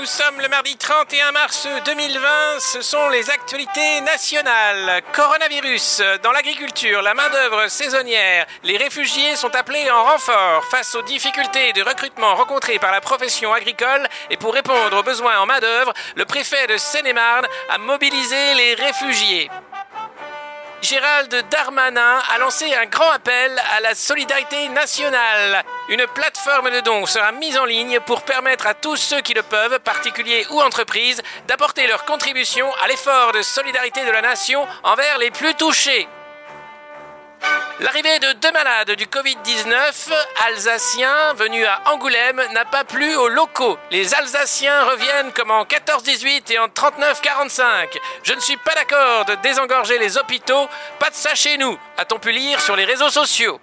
Nous sommes le mardi 31 mars 2020, ce sont les actualités nationales. Coronavirus, dans l'agriculture, la main-d'œuvre saisonnière, les réfugiés sont appelés en renfort face aux difficultés de recrutement rencontrées par la profession agricole et pour répondre aux besoins en main-d'œuvre, le préfet de Seine-et-Marne a mobilisé les réfugiés. Gérald Darmanin a lancé un grand appel à la solidarité nationale. Une plateforme de dons sera mise en ligne pour permettre à tous ceux qui le peuvent, particuliers ou entreprises, d'apporter leur contribution à l'effort de solidarité de la nation envers les plus touchés. L'arrivée de deux malades du Covid-19, alsaciens venus à Angoulême, n'a pas plu aux locaux. Les Alsaciens reviennent comme en 14-18 et en 39-45. Je ne suis pas d'accord de désengorger les hôpitaux, pas de ça chez nous, a-t-on pu lire sur les réseaux sociaux.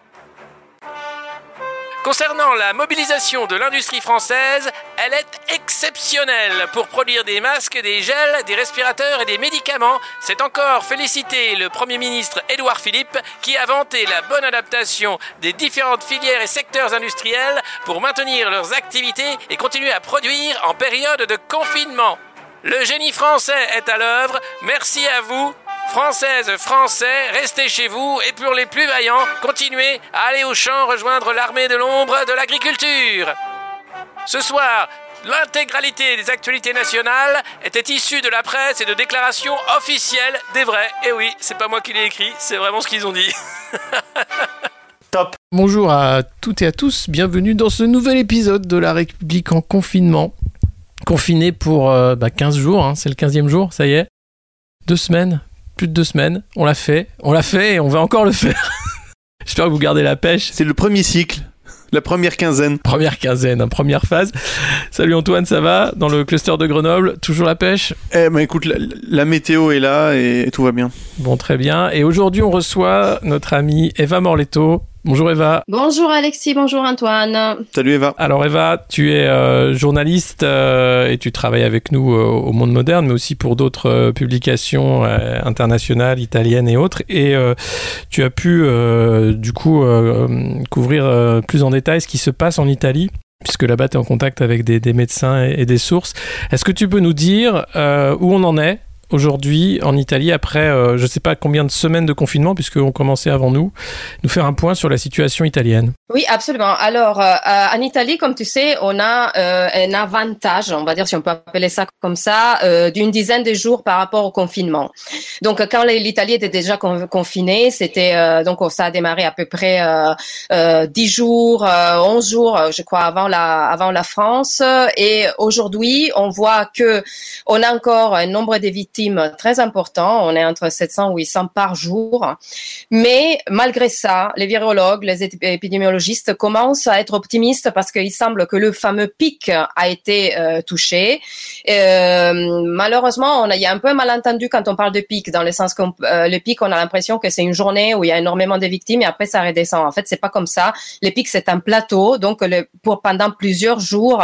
Concernant la mobilisation de l'industrie française, elle est exceptionnelle pour produire des masques, des gels, des respirateurs et des médicaments. C'est encore féliciter le Premier ministre Édouard Philippe qui a vanté la bonne adaptation des différentes filières et secteurs industriels pour maintenir leurs activités et continuer à produire en période de confinement. Le génie français est à l'œuvre. Merci à vous. Françaises, Français, restez chez vous et pour les plus vaillants, continuez à aller au champ rejoindre l'armée de l'ombre de l'agriculture. Ce soir, l'intégralité des actualités nationales était issue de la presse et de déclarations officielles des vrais. Et oui, c'est pas moi qui l'ai écrit, c'est vraiment ce qu'ils ont dit. Top. Bonjour à toutes et à tous, bienvenue dans ce nouvel épisode de La République en confinement. Confiné pour euh, bah, 15 jours, hein, c'est le 15e jour, ça y est. Deux semaines, plus de deux semaines, on l'a fait, on l'a fait et on va encore le faire. J'espère que vous gardez la pêche. C'est le premier cycle, la première quinzaine. Première quinzaine, hein, première phase. Salut Antoine, ça va? Dans le cluster de Grenoble, toujours la pêche? Eh ben écoute, la, la météo est là et tout va bien. Bon, très bien. Et aujourd'hui, on reçoit notre amie Eva Morletto. Bonjour Eva. Bonjour Alexis, bonjour Antoine. Salut Eva. Alors Eva, tu es euh, journaliste euh, et tu travailles avec nous euh, au Monde Moderne, mais aussi pour d'autres euh, publications euh, internationales, italiennes et autres. Et euh, tu as pu euh, du coup euh, couvrir euh, plus en détail ce qui se passe en Italie puisque là-bas tu es en contact avec des, des médecins et, et des sources. Est-ce que tu peux nous dire euh, où on en est aujourd'hui en Italie après euh, je ne sais pas combien de semaines de confinement puisqu'on commençait avant nous, nous faire un point sur la situation italienne. Oui, absolument. Alors, euh, en Italie, comme tu sais, on a euh, un avantage, on va dire si on peut appeler ça comme ça, d'une dizaine de jours par rapport au confinement. Donc, quand l'Italie était déjà con- confinée, c'était donc ça a démarré à peu près euh, euh, 10 jours, euh, 11 jours, je crois, avant la avant la France. Et aujourd'hui, on voit que on a encore un nombre de très important. On est entre 700 ou 800 par jour. Mais malgré ça, les virologues, les ép- épidémiologistes commencent à être optimistes parce qu'il semble que le fameux pic a été euh, touché. Euh, malheureusement, on a, il y a un peu un malentendu quand on parle de pic, dans le sens que le pic, on a l'impression que c'est une journée où il y a énormément de victimes et après ça redescend. En fait, c'est pas comme ça. Les pics, c'est un plateau, donc pour pendant plusieurs jours,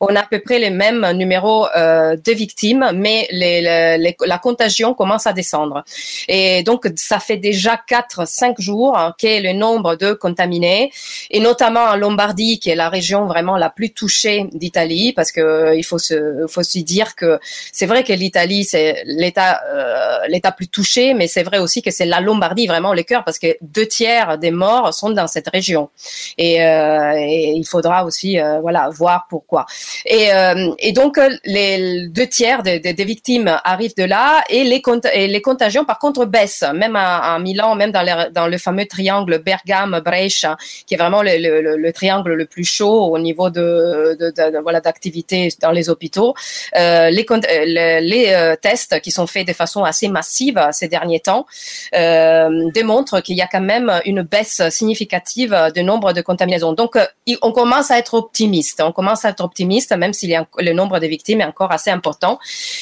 on a à peu près les mêmes numéros euh, de victimes, mais les, les- la contagion commence à descendre. Et donc, ça fait déjà 4-5 jours hein, qu'est le nombre de contaminés, et notamment en Lombardie, qui est la région vraiment la plus touchée d'Italie, parce que euh, il faut se, faut dire que c'est vrai que l'Italie, c'est l'état, euh, l'état plus touché, mais c'est vrai aussi que c'est la Lombardie vraiment le cœur, parce que deux tiers des morts sont dans cette région. Et, euh, et il faudra aussi, euh, voilà, voir pourquoi. Et, euh, et donc, euh, les deux tiers des, victimes arrivent de là et les, les contagions, par contre, baissent. Même à, Milan, même dans, le fameux triangle Bergame-Brescia, qui est vraiment le, le- le- le triangle le plus chaud au niveau de, voilà d'activité dans les hôpitaux. Euh, les, tests qui sont faits de façon assez massive ces derniers temps démontrent qu'il y a quand même une baisse significative du nombre de contaminations. Donc, on commence à être optimiste. On commence à être optimiste, même si le nombre de victimes est encore assez important.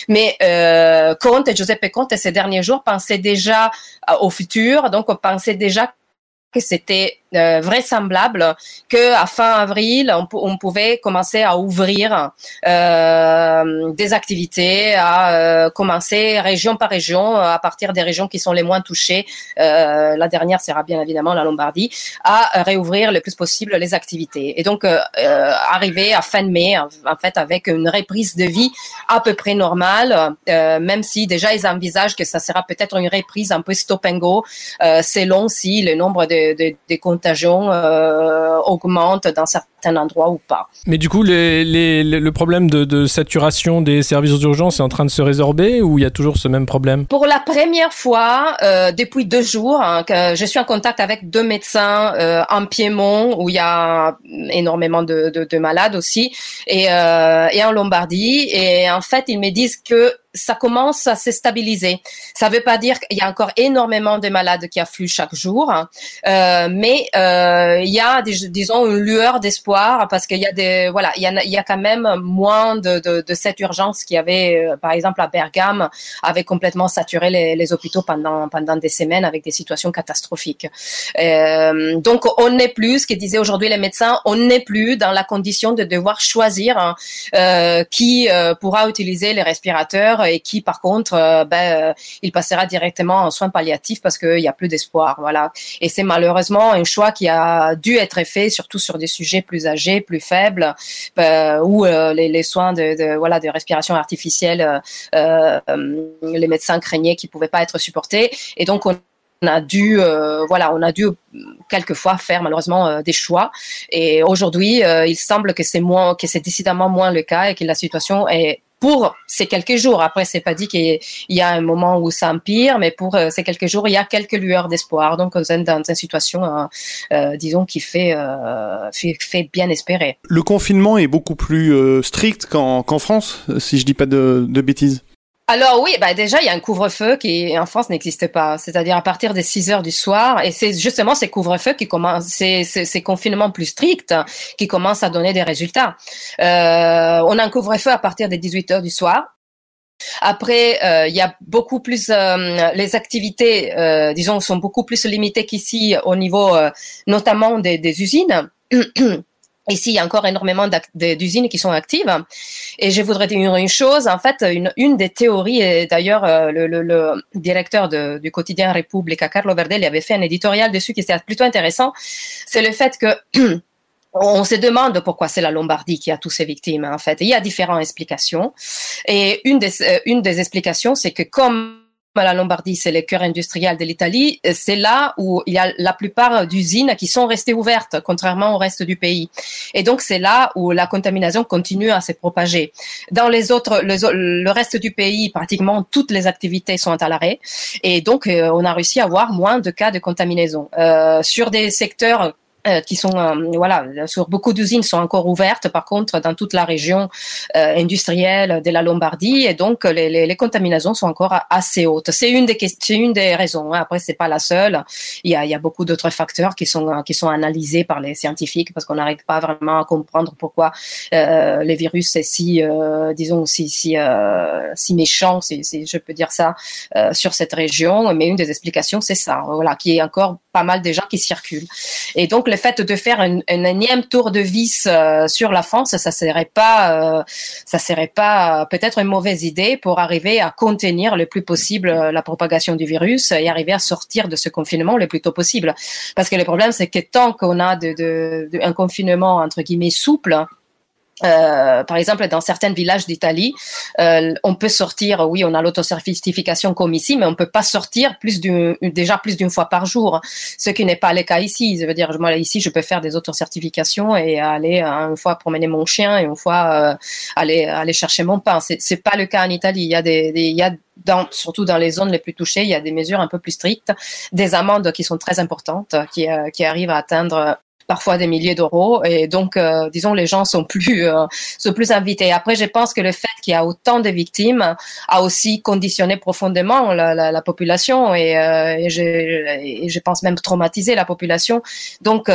Mais euh, Conte, Giuseppe Conte, ces derniers jours pensaient déjà euh, au futur. Donc, on pensait déjà que c'était vraisemblable que à fin avril, on, pouvait commencer à ouvrir des activités, à commencer région par région, à partir des régions qui sont les moins touchées. la dernière sera bien évidemment la Lombardie, à réouvrir le plus possible les activités. Et donc arriver à fin mai, en, fait, avec une reprise de vie à peu près normale, même si déjà ils envisagent que ça sera peut-être une reprise un peu stop and go, euh, selon si le nombre de, de, de contagions euh, augmente dans certains endroits ou pas. Mais du coup, les, les, le problème de, de, saturation des services d'urgence est en train de se résorber ou il y a toujours ce même problème? Pour la première fois, euh, depuis deux jours, hein, que je suis en contact avec deux médecins euh, en Piémont où il y a énormément de, de malades aussi et, euh, et en Lombardie. Et en fait, ils me disent que ça commence à se stabiliser. Ça ne veut pas dire qu'il y a encore énormément de malades qui affluent chaque jour, hein. mais il y a, disons, une lueur d'espoir parce qu'il y a des, voilà, il y a, il y a quand même moins de, de, cette urgence qui avait, euh, par exemple, à Bergame, avait complètement saturé les, hôpitaux pendant pendant des semaines avec des situations catastrophiques. Euh, donc, on n'est plus, ce que disaient aujourd'hui les médecins, on n'est plus dans la condition de devoir choisir hein, euh, qui pourra utiliser les respirateurs et qui, par contre, ben, il passera directement en soins palliatifs parce qu'il n'y a plus d'espoir. Voilà. Et c'est malheureusement un choix qui a dû être fait, surtout sur des sujets plus âgés, plus faibles, euh, où les, les, soins de, voilà de respiration artificielle, les médecins craignaient qu'ils pouvaient pas être supportés. Et donc on a dû voilà on a dû quelquefois faire malheureusement des choix et aujourd'hui il semble que c'est moins que c'est décidément moins le cas et que la situation est pour ces quelques jours. Après, c'est pas dit qu'il y a un moment où ça empire, mais pour euh, ces quelques jours, il y a quelques lueurs d'espoir. Donc, on est dans une situation, euh, euh, disons, qui fait, fait, fait, bien espérer. Le confinement est beaucoup plus strict qu'en France, si je dis pas de, de bêtises. Alors oui, bah déjà il y a un couvre-feu qui en France n'existe pas, c'est-à-dire à partir des 6 heures du soir, et c'est justement ces couvre-feux qui commencent, ces, ces, confinements plus stricts qui commencent à donner des résultats. Euh, on a un couvre-feu à partir des 18 heures du soir. Après, euh, il y a beaucoup plus, euh, les activités, euh, disons, sont beaucoup plus limitées qu'ici au niveau, notamment des, des usines. Ici, il y a encore énormément d'usines qui sont actives. Et je voudrais dire une chose, en fait, une, des théories, et d'ailleurs, euh, le, directeur du quotidien Repubblica, Carlo Verdelli, avait fait un éditorial dessus qui était plutôt intéressant. C'est le fait que on se demande pourquoi c'est la Lombardie qui a tous ces victimes, en fait. il y a différentes explications. Et une des, euh, une des explications, c'est que comme la Lombardie, c'est le cœur industriel de l'Italie. C'est là où il y a la plupart d'usines qui sont restées ouvertes, contrairement au reste du pays. Et donc, c'est là où la contamination continue à se propager. Dans les autres, le, reste du pays, pratiquement toutes les activités sont à l'arrêt. Et donc, euh, on a réussi à avoir moins de cas de contaminaison. Euh, sur des secteurs euh, qui sont euh, voilà sur beaucoup d'usines sont encore ouvertes par contre dans toute la région euh, industrielle de la Lombardie. Et donc les, les, contaminations sont encore assez hautes. C'est une des c'est une des raisons hein. après c'est pas la seule. Il y a, il y a beaucoup d'autres facteurs qui sont qui sont analysés par les scientifiques parce qu'on n'arrive pas vraiment à comprendre pourquoi les virus c'est si disons si si si méchant si, si, je peux dire ça sur cette région. Mais une des explications c'est ça voilà qui est encore pas mal de gens qui circulent et donc le fait de faire un, énième tour de vis euh, sur la France, ça serait pas, euh, ça serait pas peut-être une mauvaise idée pour arriver à contenir le plus possible euh, la propagation du virus et arriver à sortir de ce confinement le plus tôt possible. Parce que le problème, c'est que tant qu'on a de, un confinement entre guillemets souple, euh, par exemple, dans certains villages d'Italie, euh, on peut sortir, oui, on a l'autocertification comme ici, mais on peut pas sortir plus d'une, déjà plus d'une fois par jour, ce qui n'est pas le cas ici. Je veux dire, moi ici, je peux faire des autocertifications et aller une fois promener mon chien et une fois euh, aller aller chercher mon pain. C'est c'est pas le cas en Italie. Il y a des, il y a dans, surtout dans les zones les plus touchées, il y a des mesures un peu plus strictes, des amendes qui sont très importantes, qui, qui arrivent à atteindre parfois des milliers d'euros. Et donc, euh, disons, les gens sont plus, euh, sont plus invités. Après, je pense que le fait qu'il y a autant de victimes a aussi conditionné profondément la, la, la population et, euh, et, je, pense même traumatisé la population. Donc,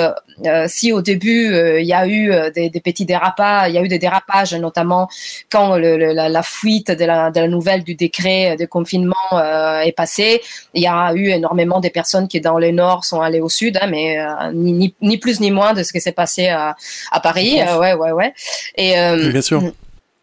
si au début il y a eu des, petits dérapages, il y a eu des dérapages, notamment quand la, fuite de la, de la, nouvelle du décret de confinement est passée, il y a eu énormément de personnes qui dans le nord sont allées au sud, hein, mais ni, ni, ni plus ni moins de ce qui s'est passé à, à Paris. Euh, ouais, ouais, ouais. Et, euh, bien sûr.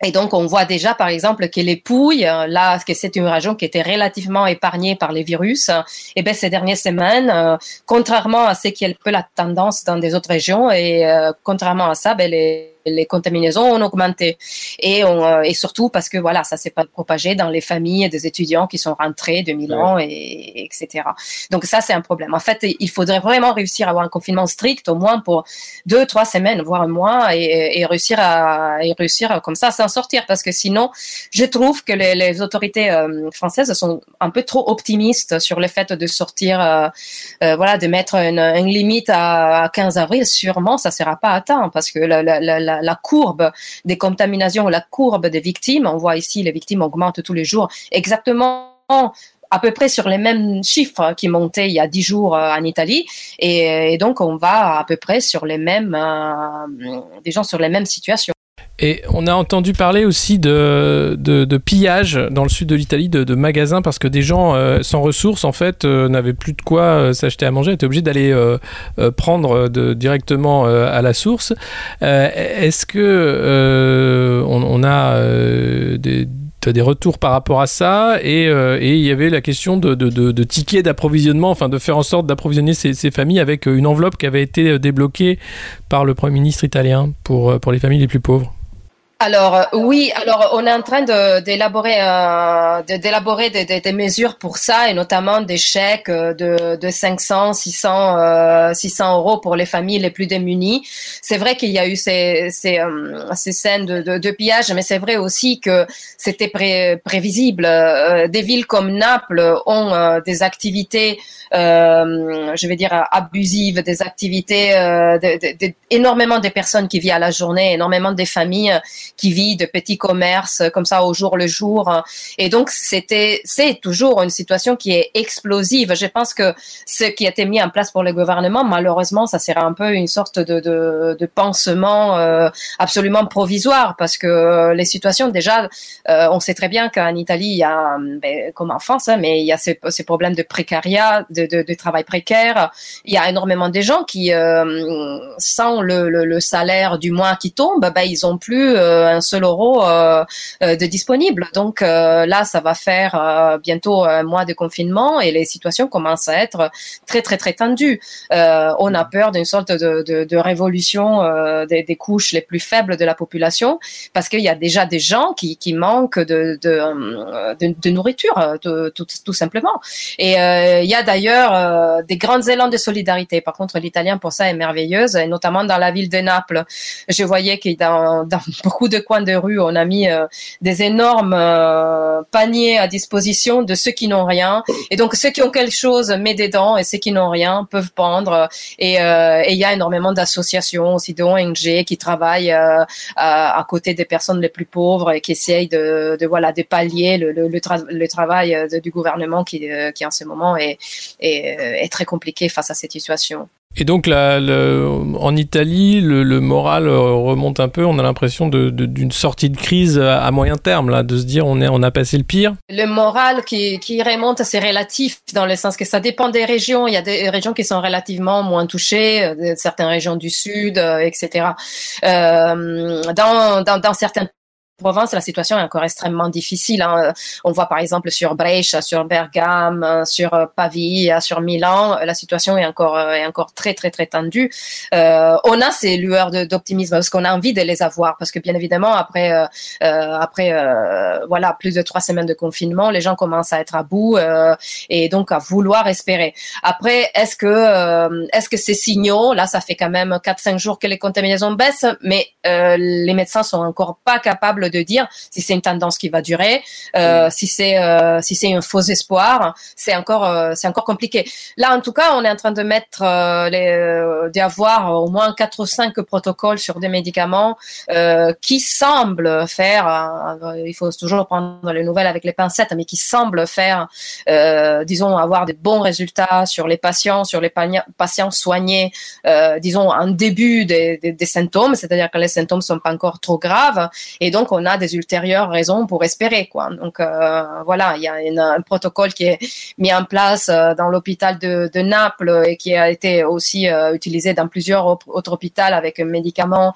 Et donc, on voit déjà, par exemple, que les Pouilles, là, que c'est une région qui était relativement épargnée par les virus, et eh ben ces dernières semaines, euh, contrairement à ce qui est un peu la tendance dans des autres régions, et contrairement à ça, ben les les contaminaisons ont augmenté. Et, on, euh, et surtout parce que voilà ça s'est pas propagé dans les familles des étudiants qui sont rentrés de Milan et, etc donc ça c'est un problème. En fait il faudrait vraiment réussir à avoir un confinement strict au moins pour deux trois semaines voire un mois et, et réussir à et réussir comme ça à s'en sortir. Parce que sinon je trouve que les, les autorités euh, françaises sont un peu trop optimistes sur le fait de sortir euh, euh voilà de mettre une, une limite à, à 15 avril. Sûrement ça sera pas atteint parce que la, la, la la, courbe des contaminations, la courbe des victimes, on voit ici les victimes augmentent tous les jours, exactement à peu près sur les mêmes chiffres qui montaient il y a dix jours euh, en Italie. Et, donc, on va à peu près sur les mêmes, euh, des gens sur les mêmes situations. Et on a entendu parler aussi de, pillage dans le sud de l'Italie de, magasins parce que des gens euh, sans ressources en fait euh, n'avaient plus de quoi euh, s'acheter à manger, étaient obligés d'aller prendre directement à la source. Est-ce que on, a des des retours par rapport à ça? Et, il y avait la question de, tickets d'approvisionnement, enfin de faire en sorte d'approvisionner ces, familles avec une enveloppe qui avait été débloquée par le Premier ministre italien pour les familles les plus pauvres. Alors euh, oui, alors on est en train d'élaborer euh, d'élaborer des, des, des, mesures pour ça et notamment des chèques euh, de, de 500, 600, euh, 600 euros pour les familles les plus démunies. C'est vrai qu'il y a eu ces, ces, euh, ces scènes de, de, de, pillage, mais c'est vrai aussi que c'était pré, prévisible. des villes comme Naples ont des activités, je vais dire abusives, des activités, de, énormément de personnes qui vivent à la journée, énormément de familles qui vit de petits commerces comme ça au jour le jour. Et donc, c'était, c'est toujours une situation qui est explosive. Je pense que ce qui a été mis en place pour le gouvernement, malheureusement, ça sera un peu une sorte de, de, de pansement euh, absolument provisoire parce que euh, les situations, déjà, euh, on sait très bien qu'en Italie, il y a, ben, comme en France, hein, mais il y a ces, ces problèmes de précariat, de, de, travail précaire. Il y a énormément de gens qui, sans le, le, le, salaire du mois qui tombe, ben, ils ont plus un seul euro euh, euh, de disponible. Donc euh, là, ça va faire bientôt un mois de confinement et les situations commencent à être très très très tendues. on a peur d'une sorte de, de, de révolution des, des, couches les plus faibles de la population parce qu'il y a déjà des gens qui, qui manquent de, de, nourriture, tout, tout, simplement. Et il y a d'ailleurs des grands élans de solidarité. Par contre, l'italien pour ça est merveilleuse, et notamment dans la ville de Naples. Je voyais que dans, dans beaucoup de coins de rue, on a mis euh, des énormes euh, paniers à disposition de ceux qui n'ont rien. Et donc ceux qui ont quelque chose mettent dedans et ceux qui n'ont rien peuvent prendre. Et euh, il y a énormément d'associations aussi d'ONG qui travaillent à, à, côté des personnes les plus pauvres et qui essayent de, de voilà de pallier le, le, le, travail du gouvernement qui, qui en ce moment est, est, est très compliqué face à cette situation. Et donc là, en Italie, le, moral euh, remonte un peu. On a l'impression d'une sortie de crise à moyen terme, là, de se dire on, est, on a passé le pire. Le moral qui, qui remonte, c'est relatif dans le sens que ça dépend des régions. Il y a des régions qui sont relativement moins touchées, euh, certaines régions du sud, euh, etc. Euh, dans, dans, dans certains Provence, la situation est encore extrêmement difficile. Hein. On voit par exemple sur Brescia, sur Bergame, sur euh, Pavie, sur Milan, la situation est encore euh, est encore très très très tendue. Euh, on a ces lueurs d'optimisme parce qu'on a envie de les avoir parce que bien évidemment après après voilà plus de trois semaines de confinement, les gens commencent à être à bout et donc à vouloir espérer. Après, est-ce que est-ce que ces signaux là, ça fait quand même quatre cinq jours que les contaminations baissent, mais les médecins sont encore pas capables de dire si c'est une tendance qui va durer, euh, si c'est euh, si c'est un faux espoir, c'est encore euh, c'est encore compliqué. Là, en tout cas, on est en train de mettre les d'avoir au moins quatre ou cinq protocoles sur des médicaments qui semblent faire. il faut toujours prendre les nouvelles avec les pincettes, mais qui semblent faire, disons, avoir des bons résultats sur les patients, sur les patients soignés, disons, en début des, des, des symptômes, c'est-à-dire que les symptômes sont pas encore trop graves, et donc on a des ultérieures raisons pour espérer, quoi. Donc euh, voilà, il y a un protocole qui est mis en place euh, dans l'hôpital de, Naples et qui a été aussi euh, utilisé dans plusieurs autres hôpitaux avec un médicament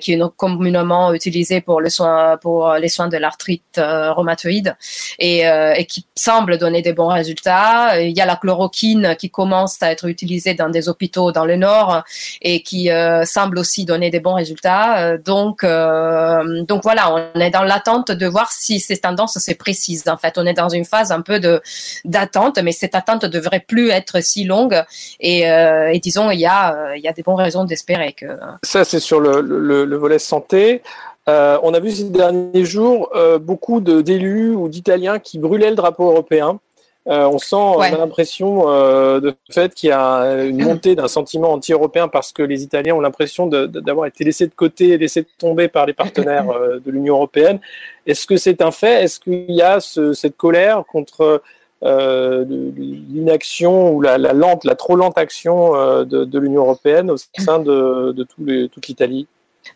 qui est communément utilisé pour le soin pour les soins de l'arthrite rhumatoïde et, et qui semble donner des bons résultats. Il y a la chloroquine qui commence à être utilisée dans des hôpitaux dans le nord et qui semble aussi donner des bons résultats. donc donc voilà, on est dans l'attente de voir si ces tendances se précisent. En fait, on est dans une phase un peu d'attente, mais cette attente devrait plus être si longue. Et, euh, disons, il y a euh, il y a des bonnes raisons d'espérer que. Ça, c'est sur le, le, volet santé. Euh, on a vu ces derniers jours beaucoup d'élus ou d'Italiens qui brûlaient le drapeau européen. Euh, on sent, on a l'impression euh, de fait qu'il y a une montée d'un sentiment anti-européen parce que les Italiens ont l'impression d'avoir été laissés de côté, laissés tomber par les partenaires euh, de l'Union européenne. Est-ce que c'est un fait? Est-ce qu'il y a cette colère contre l'inaction ou la, lente, la trop lente action de, l'Union européenne au sein de, de toute l'Italie?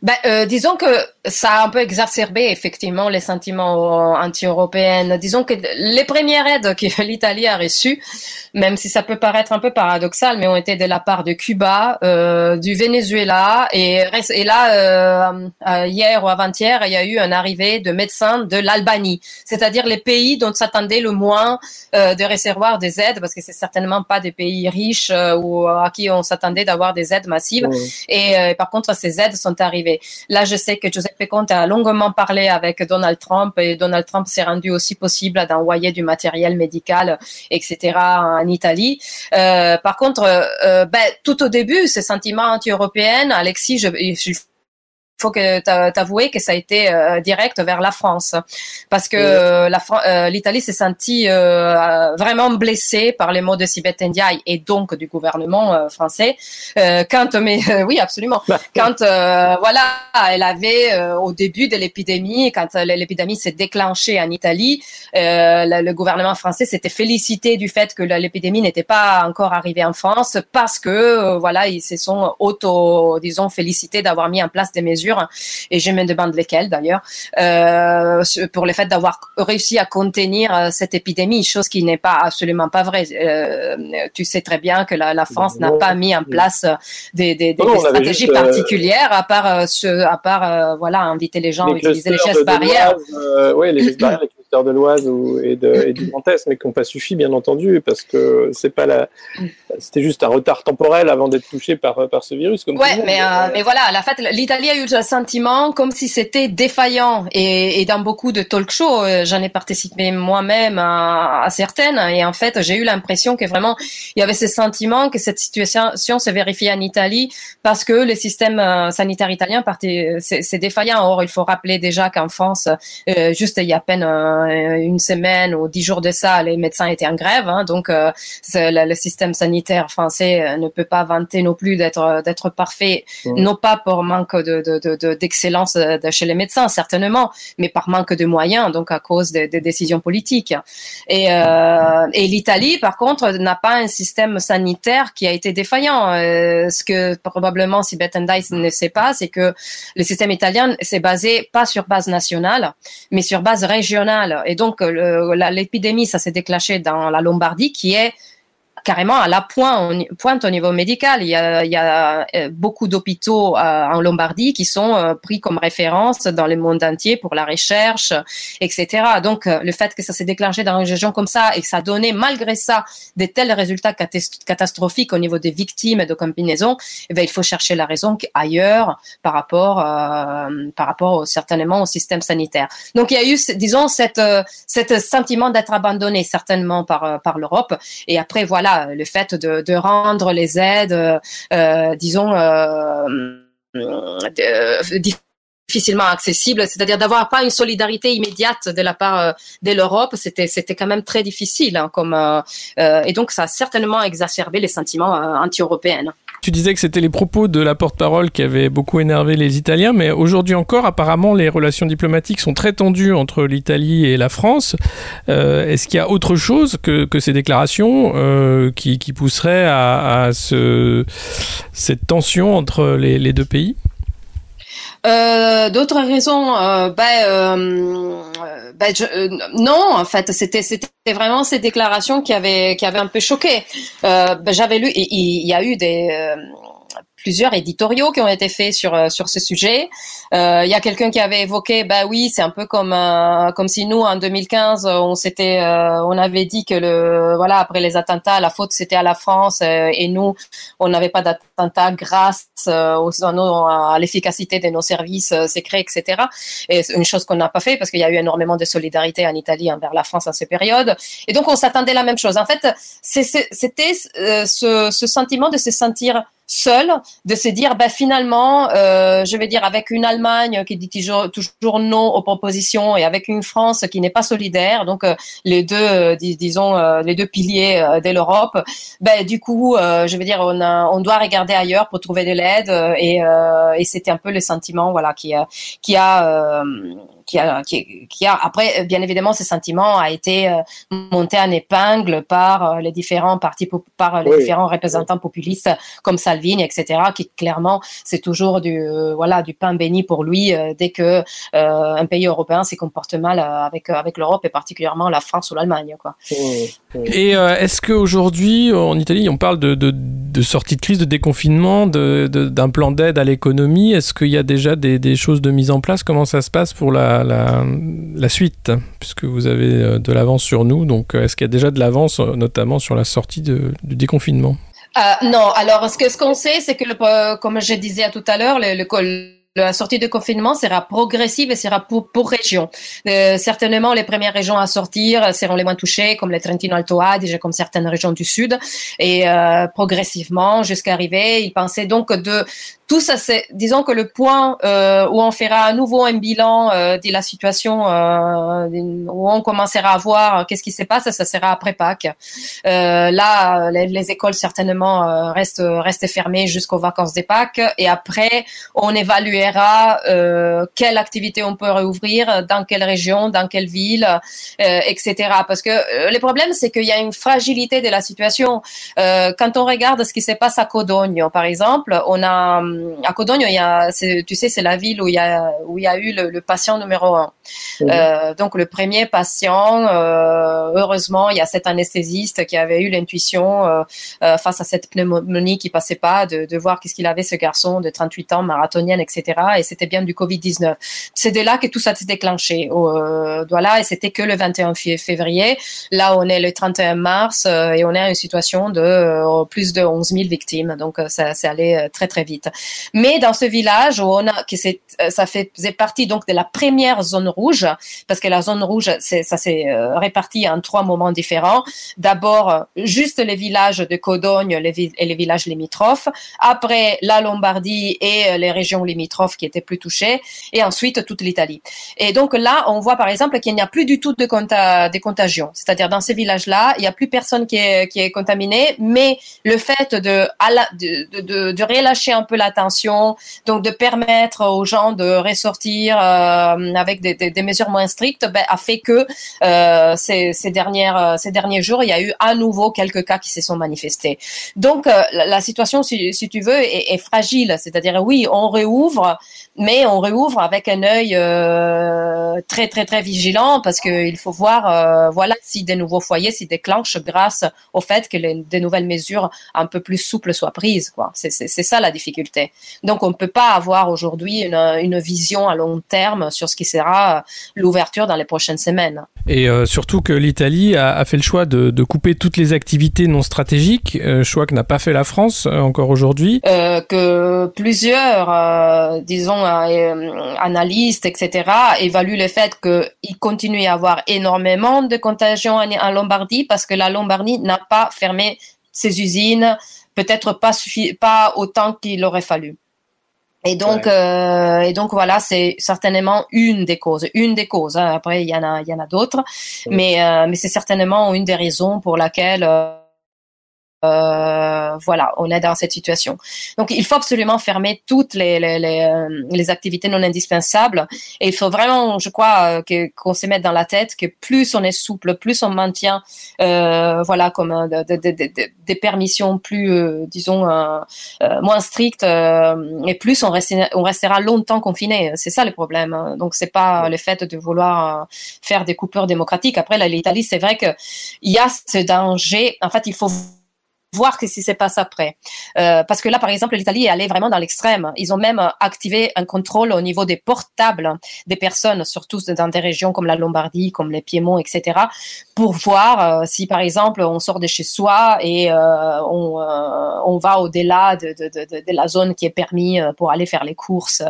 Ben, euh, disons que ça a un peu exacerbé effectivement les sentiments anti-européens. Disons que les premières aides que l'Italie a reçues, même si ça peut paraître un peu paradoxal, mais ont été de la part de Cuba, euh, du Venezuela et, et là euh, euh, hier ou avant-hier, il y a eu une arrivée de médecins de l'Albanie, c'est-à-dire les pays dont s'attendait le moins euh, de recevoir des aides, parce que c'est certainement pas des pays riches euh, ou à qui on s'attendait d'avoir des aides massives. Et par contre, ces aides sont arrivées Là, je sais que Giuseppe Conte a longuement parlé avec Donald Trump et Donald Trump s'est rendu aussi possible d'envoyer du matériel médical, etc. en Italie. Euh, par contre, euh, ben, tout au début, ce sentiment anti-européen, Alexis, je, je faut que t'avouer que ça a été euh, direct vers la France. Parce que euh, la euh, l'Italie s'est sentie vraiment blessée par les mots de Sibeth Ndiaye et donc du gouvernement français. Quand mais oui absolument. Bah, quand voilà elle avait au début de l'épidémie quand l'épidémie s'est déclenchée en Italie le gouvernement français s'était félicité du fait que l'épidémie n'était pas encore arrivée en France parce que voilà ils se sont auto disons félicités d'avoir mis en place des mesures et je me demande lesquelles d'ailleurs, euh, pour le fait d'avoir réussi à contenir euh, cette épidémie, chose qui n'est pas absolument pas vraie. Euh, tu sais très bien que la, France n'a pas mis en place des, des, stratégies particulières à part ce, à part voilà inviter les gens à utiliser les gestes barrières. oui, les gestes barrières de l'Oise et, de, du Grand Est, mais qui n'ont pas suffi, bien entendu, parce que c'est pas la, c'était juste un retard temporel avant d'être touché par, par ce virus. Comme ouais, mais, euh, mais voilà, la fait, l'Italie a eu le sentiment comme si c'était défaillant. Et, et, dans beaucoup de talk shows, euh, j'en ai participé moi-même à, à, certaines, et en fait, j'ai eu l'impression que vraiment, il y avait ce sentiment que cette situation se vérifiait en Italie parce que le système euh, sanitaire italien c'est défaillant. Or, il faut rappeler déjà qu'en France, juste il y a à peine une semaine ou dix jours de ça, les médecins étaient en grève. Hein, donc, euh, le, système sanitaire français euh, ne peut pas vanter non plus d'être d'être parfait, non pas pour manque de d'excellence de, de, chez les médecins certainement, mais par manque de moyens, donc à cause des, décisions politiques. Et, euh, et l'Italie, par contre, n'a pas un système sanitaire qui a été défaillant. ce que probablement si Dice ne sait pas, c'est que le système italien s'est basé pas sur base nationale, mais sur base régionale. Et donc, l'épidémie, ça s'est déclenché dans la Lombardie, qui est carrément à la pointe, au niveau médical. Il y a, euh, beaucoup d'hôpitaux euh, en Lombardie qui sont euh, pris comme référence dans le monde entier pour la recherche, etc. Donc, le fait que ça s'est déclenché dans une région comme ça et que ça donné, malgré ça, des tels résultats catastrophiques au niveau des victimes et de combinaisons, eh ben, il faut chercher la raison ailleurs par rapport, par rapport certainement au système sanitaire. Donc, il y a eu, disons, cette, cet sentiment d'être abandonné certainement par l'Europe. Et après, voilà, le fait de, rendre les aides, euh, disons, euh, difficilement accessible, c'est-à-dire d'avoir pas une solidarité immédiate de la part de l'Europe, c'était c'était quand même très difficile. Hein, comme et donc ça a certainement exacerbé les sentiments anti-européens. Tu disais que c'était les propos de la porte-parole qui avaient beaucoup énervé les Italiens, mais aujourd'hui encore, apparemment, les relations diplomatiques sont très tendues entre l'Italie et la France. Euh, est-ce qu'il y a autre chose que, ces déclarations euh, qui, qui pousseraient à, ce, cette tension entre les deux pays? Euh, d'autres raisons, euh, ben, euh, ben non, en fait, c'était c'était vraiment ces déclarations qui avaient qui avaient un peu choqué. Ben, j'avais lu, il y a eu des plusieurs éditoriaux qui ont été faits sur euh, sur ce sujet. Euh, il y a quelqu'un qui avait évoqué, bah oui, c'est un peu comme euh, comme si nous en 2015 on s'était on avait dit que le voilà après les attentats la faute c'était à la France et nous on n'avait pas d'attentats grâce aux, à l'efficacité de nos services secrets etc. Et une chose qu'on n'a pas fait parce qu'il y a eu énormément de solidarité en Italie envers la France en ces périodes. Et donc on s'attendait la même chose. En fait, c'était ce sentiment de se sentir seul, de se dire bah, finalement, euh, je vais dire avec une Allemagne qui dit toujours, toujours non aux propositions et avec une France qui n'est pas solidaire, donc euh, les deux, euh, disons euh, les deux piliers de l'Europe, ben du coup, je veux dire, on, a, on doit regarder ailleurs pour trouver de l'aide et, et c'était un peu le sentiment voilà qui qui a qui a, qui, qui, a après bien évidemment ce sentiment a été euh, monté en épingle par euh, les différents partis par les différents représentants populistes comme Salvini etc qui clairement c'est toujours du euh, voilà du pain béni pour lui dès que un pays européen se comporte mal avec avec l'Europe et particulièrement la France ou l'Allemagne quoi. Et est-ce qu'aujourd'hui en Italie on parle de, de, de, sortie de crise de déconfinement d'un de, plan d'aide à l'économie? Est-ce qu'il y a déjà des, des choses de mise en place? Comment ça se passe pour la la, suite, puisque vous avez euh, de l'avance sur nous. Donc, euh, est-ce qu'il y a déjà de l'avance, euh, notamment sur la sortie du déconfinement? Non, alors ce que ce qu'on sait, c'est que, comme je disais tout à l'heure, la sortie de confinement sera progressive et sera pour, région. Certainement, les premières régions à sortir seront les moins touchées, comme les Trentino Alto Adige, comme certaines régions du sud, et progressivement jusqu'à arriver. Il pensait donc de tout ça, c'est, disons que le point euh, où on fera à nouveau un bilan euh, de la situation, euh, où on commencera à voir qu'est-ce qui se passe, ça sera après Pâques. Euh, là, les, les, écoles certainement euh, restent restent fermées jusqu'aux vacances des Pâques, et après, on évaluera quelle activité on peut réouvrir, dans quelle région, dans quelle ville, etc. Parce que le problème, c'est qu'il y a une fragilité de la situation. quand on regarde ce qui se passe à Codogno, par exemple, on a à Codogno, il y a, tu sais, c'est la ville où il y a, où il y a eu le, patient numéro un. Euh, donc le premier patient, euh, heureusement, il y a cet anesthésiste qui avait eu l'intuition euh, face à cette pneumonie qui passait pas, de, de voir qu'est-ce qu'il avait ce garçon de 38 ans, marathonienne, etc. Et c'était bien du Covid-19. C'est de là que tout ça s'est déclenché. voilà, et c'était que le 21 février. Là, on est le 31 mars et on est à une situation de plus de 11 000 victimes. Donc ça, c'est allé très très vite. Mais dans ce village où on a, que c'est, ça faisait partie donc de la première zone rouge, parce que la zone rouge, ça s'est euh, réparti en trois moments différents. D'abord, juste les villages de Codogne et les villages limitrophes. Après, la Lombardie et euh, les régions limitrophes qui étaient plus touchées. Et ensuite, toute l'Italie. Et donc là, on voit par exemple qu'il n'y a plus du tout de, conta de contagion. C'est-à-dire dans ces villages-là, il n'y a plus personne qui est, qui contaminé, mais le fait de, de, relâcher un peu la attention, donc de permettre aux gens de ressortir euh, avec des, mesures moins strictes, ben, a fait que euh, ces, dernières, euh, ces derniers jours, il y a eu à nouveau quelques cas qui se sont manifestés. Donc la, situation, si, tu veux, est, fragile. C'est-à-dire oui, on réouvre, mais on réouvre avec un œil très très très vigilant parce qu'il faut voir, voilà, si des nouveaux foyers s'y déclenchent grâce au fait que des nouvelles mesures un peu plus souples soient prises. Quoi, c'est ça la difficulté. Donc on ne peut pas avoir aujourd'hui une, une, vision à long terme sur ce qui sera l'ouverture dans les prochaines semaines. Et euh, surtout que l'Italie a, a, fait le choix de, de, couper toutes les activités non stratégiques, euh, choix que n'a pas fait la France euh, encore aujourd'hui. que plusieurs, disons euh, analystes, etc., évaluent le fait qu'il continue à y avoir énormément de contagions en, Lombardie parce que la Lombardie n'a pas fermé ses usines, peut-être pas, pas autant qu'il aurait fallu. Et donc, euh, et donc voilà, c'est certainement une des causes, une des causes. Hein. Après, il y en a, il y en a d'autres, mais euh, mais c'est certainement une des raisons pour laquelle euh, voilà, on est dans cette situation. Donc, il faut absolument fermer toutes les, les, les, euh, les activités non indispensables. Et il faut vraiment, je crois, euh, que, qu'on se mette dans la tête que plus on est souple, plus on maintient, euh, voilà, comme de, de, de, des permissions plus, euh, disons, moins strictes, et plus on, on restera longtemps confiné. C'est ça le problème. Hein. Donc, c'est pas le fait de vouloir faire des coupures démocratiques. Après, l'Italie, c'est vrai que il y a ce danger. En fait, il faut voir que si c'est passe après. Euh, parce que là, par exemple, l'Italie est allée vraiment dans l'extrême. Ils ont même activé un contrôle au niveau des portables des personnes, surtout dans des régions comme la Lombardie, comme les Piémont, etc., pour voir euh, si, par exemple, on sort de chez soi et euh, on, va au-delà de, la zone qui est permis euh, pour aller faire les courses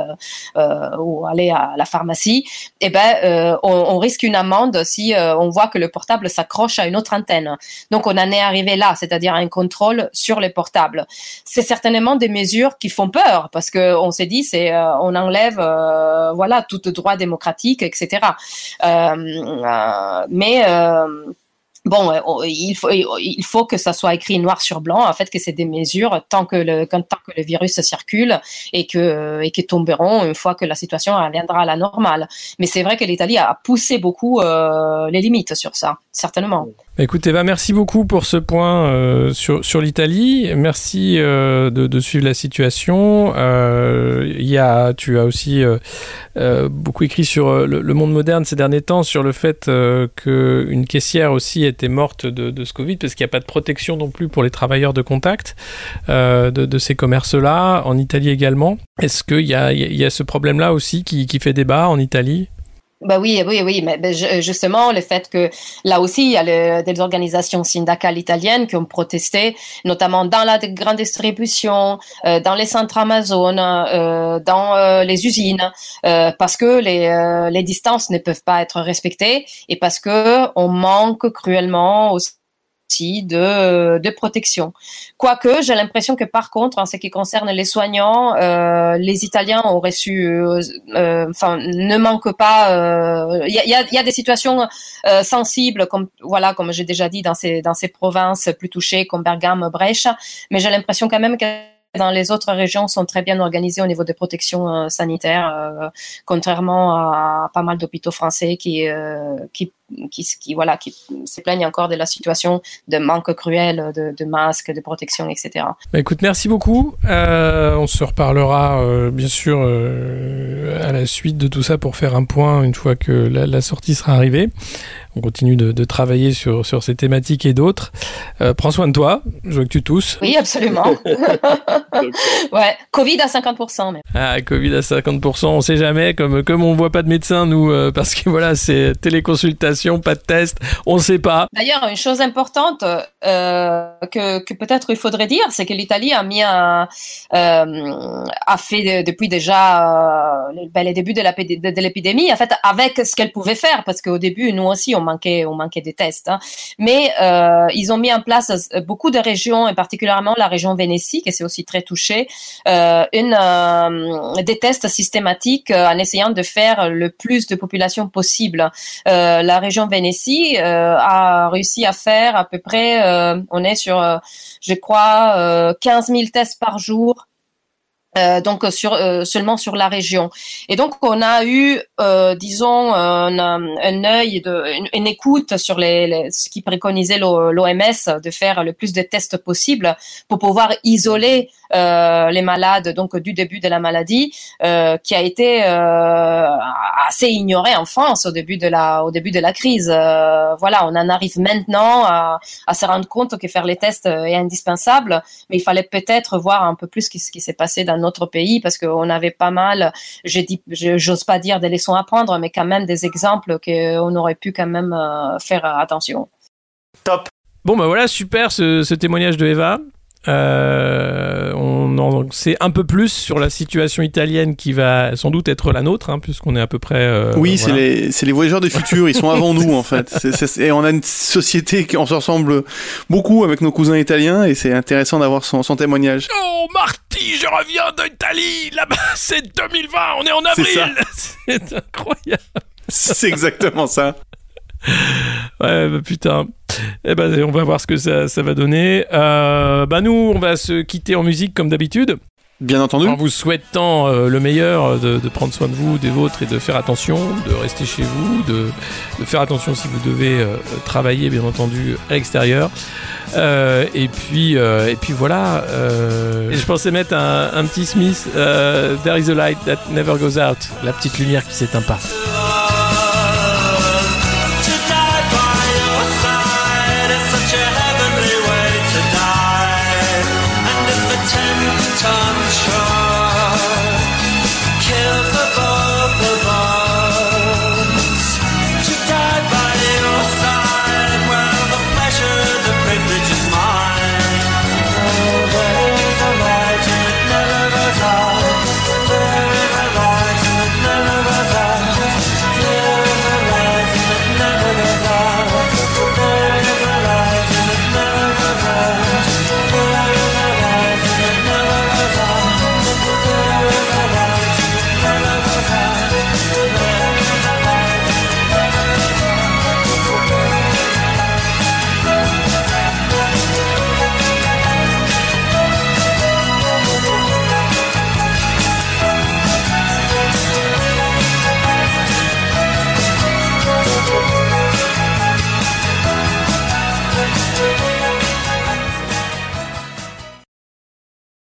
ou aller à la pharmacie. Eh ben, on, risque une amende si on voit que le portable s'accroche à une autre antenne. Donc, on en est arrivé là, c'est-à-dire un contrôle sur les portables. C'est certainement des mesures qui font peur parce que on s'est dit c'est euh, on enlève euh, voilà tout droit démocratique etc. Euh, mais bon, il faut, il faut que ça soit écrit noir sur blanc, en fait, que c'est des mesures tant que le, tant que le virus circule et que, et tomberont une fois que la situation reviendra à la normale. Mais c'est vrai que l'Italie a poussé beaucoup les limites sur ça, certainement. Écoute Eva, merci beaucoup pour ce point euh, sur, sur l'Italie. Merci euh, de, de, suivre la situation. Euh, y a, tu as aussi euh, beaucoup écrit sur le, le, monde moderne ces derniers temps, sur le fait qu'une caissière aussi était morte de, de ce Covid, parce qu'il n'y a pas de protection non plus pour les travailleurs de contact de, de, ces commerces-là, en Italie également. Est-ce qu'il y a, y a ce problème-là aussi qui, qui fait débat en Italie? Bah oui, oui, oui, mais ben, justement le fait que là aussi il y a des organisations syndicales italiennes qui ont protesté, notamment dans la grande distribution, euh, dans les centres Amazon, euh, dans euh, les usines, euh, parce que les, euh, les distances ne peuvent pas être respectées et parce que on manque cruellement aussi de, de protection. Quoique, j'ai l'impression que par contre, en ce qui concerne les soignants, euh, les Italiens ont reçu, euh, euh, enfin, ne manquent pas. Il y, a, y, a, des situations sensibles, comme voilà, comme j'ai déjà dit, dans ces dans ces provinces plus touchées comme Bergame, Brèche, mais j'ai l'impression quand même que dans les autres régions sont très bien organisées au niveau des protections sanitaires, contrairement à pas mal d'hôpitaux français qui, qui qui, qui, voilà, qui se plaignent encore de la situation de manque cruel de, masques, de protection, etc. Bah écoute, merci beaucoup. Euh, on se reparlera euh, bien sûr euh, à la suite de tout ça pour faire un point une fois que la sortie sera arrivée. On continue de, de, travailler sur, sur ces thématiques et d'autres. Euh, prends soin de toi. Je vois que tu tousses. Oui, absolument. ouais, Covid à 50%. Mais... Ah, Covid à 50%, on sait jamais. Comme, comme on voit pas de médecin, nous, euh, parce que voilà, c'est téléconsultation pas de test, on ne sait pas. D'ailleurs, une chose importante euh, que, que peut-être il faudrait dire, c'est que l'Italie a mis un, euh, a fait depuis déjà euh, ben, les débuts de, l'épidémie, en fait, avec ce qu'elle pouvait faire, parce qu'au début, nous aussi, on manquait, on manquait des tests. Hein. Mais euh, ils ont mis en place beaucoup de régions, et particulièrement la région Vénétie, qui s'est aussi très touchée, euh, une, euh, des tests systématiques en essayant de faire le plus de population possible. la région Vénétie euh, a réussi à faire à peu près, euh, on est sur, euh, je crois, 15 000 tests par jour euh, donc euh, seulement sur la région. Et donc on a eu, euh, disons, un, un œil, une, écoute sur ce qui préconisait l'OMS de faire le plus de tests possible pour pouvoir isoler les malades donc du début de la maladie, qui a été assez ignoré en France au début de la au début de la crise. voilà, on en arrive maintenant à, se rendre compte que faire les tests est indispensable, mais il fallait peut-être voir un peu plus ce qui, qui s'est passé dans notre pays parce qu'on avait pas mal, j'ose pas dire des leçons à prendre, mais quand même des exemples qu'on aurait pu quand même euh, faire attention. Top. Bon, bah voilà, super ce, ce témoignage de Eva. Euh, on en sait un peu plus sur la situation italienne qui va sans doute être la nôtre, hein, puisqu'on est à peu près. Euh, oui, c'est les, les, voyageurs du futur. Ils sont avant nous en fait. et on a une société qui on se ressemble beaucoup avec nos cousins italiens, et c'est intéressant d'avoir son, son, témoignage. Oh Marty, je reviens d'Italie. Là-bas, c'est 2020. On est en avril. C'est incroyable. C'est exactement ça. Ouais, bah putain. Eh ben, on va voir ce que ça, ça va donner. Euh, bah, nous, on va se quitter en musique comme d'habitude. Bien entendu. En vous souhaitant euh, le meilleur, de, de, prendre soin de vous, des vôtres et de faire attention, de rester chez vous, de, de faire attention si vous devez euh, travailler, bien entendu, à l'extérieur. Euh, et puis, euh, et puis voilà. Euh, je pensais mettre un, un petit Smith. There is a light that never goes out. La petite lumière qui s'éteint pas.